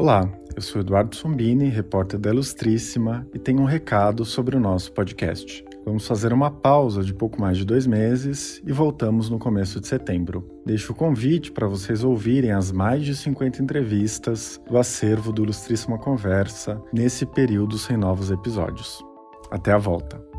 Olá, eu sou Eduardo Sombini, repórter da Ilustríssima, e tenho um recado sobre o nosso podcast. Vamos fazer uma pausa de pouco mais de dois meses e voltamos no começo de setembro. Deixo o convite para vocês ouvirem as mais de 50 entrevistas do acervo do Ilustríssima Conversa nesse período sem novos episódios. Até a volta!